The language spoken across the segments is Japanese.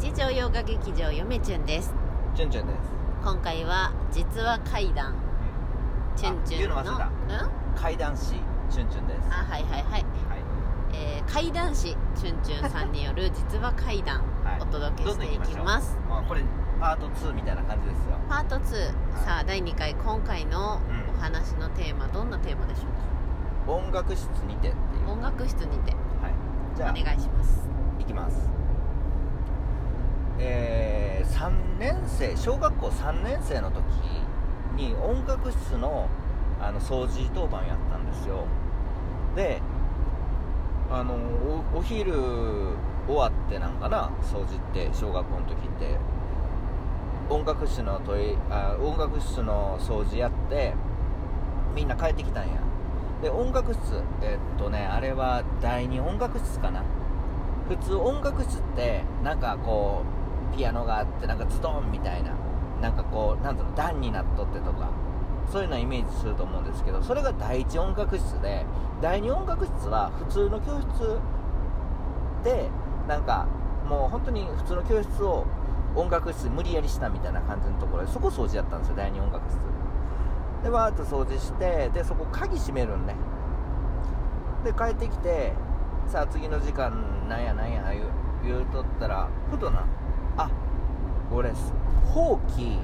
日常洋画劇場よめちゅんです。チュンチュンです。今回は実は怪談。チュンチュンの。あ言うの忘れた。うん？怪談師チュンチュンです。あはいはいはい、はい。えー、怪談師チュンチュンさんによる実は怪談はい。お届けしていきます。まあこれパート2みたいな感じですよ。パート2さあ第2回今回のうん。お話のテーマどんなテーマでしょう音楽室にてっていう。か音楽室にて。はい。じゃあお願いします。いきますえー、3年生小学校3年生の時に音楽室のあの掃除当番やったんですよ。であのお昼終わってなんかな掃除って小学校の時って。音楽室のトイあ音楽室の掃除やってみんな帰ってきたんや。で音楽室えっとねあれは第二音楽室かな。普通音楽室ってなんかこうピアノがあってなんかズドンみたいななんかこうなんだろう段になっとってとかそういうのをイメージすると思うんですけどそれが第一音楽室で第二音楽室は普通の教室でなんかもう本当に普通の教室を音楽室無理やりしたみたいな感じのところでそこ掃除やったんですよ第二音楽室。でわーっと掃除してでそこ鍵閉めるんね。で帰ってきてさあ次の時間なんやなんや言う言うとったらふとなあ俺ほうき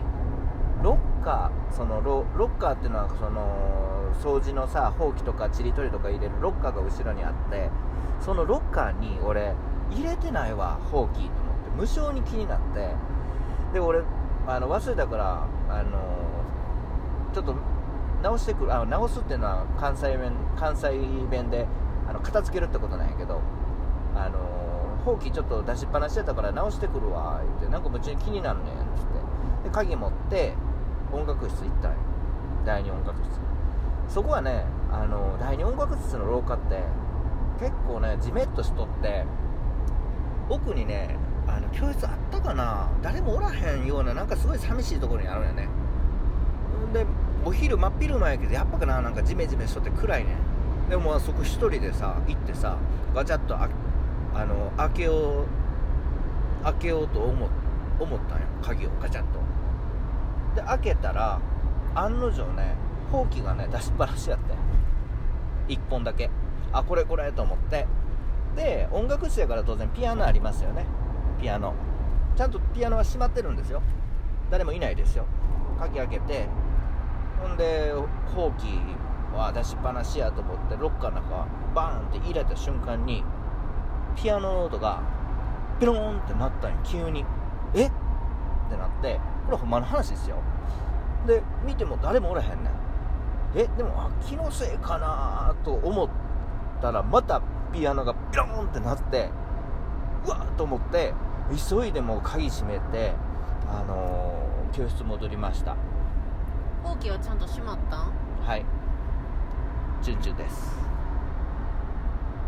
ロッカーそのロロッカーっていうのはその掃除のさほうきとかちりとりとか入れるロッカーが後ろにあってそのロッカーに俺入れてないわほうきと思って。無性に気になって。で俺あの忘れたからあのちょっと直してくるあ直すっていうのは関西弁関西弁であの片付けるってことなんやけどあのほうきちょっと出しっぱなししてたから直してくるわ言ってなんか夢中に気になるねんつって。で鍵持って音楽室行ったんよ。第二音楽室。そこはねあの第二音楽室の廊下って結構ねじめっとしとって奥にねあの教室あったかな？誰もおらへんようななんかすごい寂しいところにあるんよね。でお昼真っ昼間やけどやっぱかななんかジメジメしとって暗いねでもそこ一人でさ行ってさガチャッとあの開けよう開けようと思思ったんよ鍵をガチャッと。で開けたら案の定ねほうきがね出しっぱなしやって1本だけ。あこれこれと思って。で音楽室やから当然ピアノありますよね。ピアノ。ちゃんとピアノは閉まってるんですよ。誰もいないですよ。鍵開けて。ほんでほうきは出しっぱなしやと思ってロッカーの中バーンって入れた瞬間にピアノの音がピローンってなったんよ。急に。え？ってなって。これほんまの話ですよ。で見ても誰もおらへんねん。え？でもあ気のせいかなと思ったらまたピアノがピローンってなってうわっと思って急いでもう鍵閉めてあのー教室戻りました。ほうきはちゃんと閉まったん？はい。チュンチュンです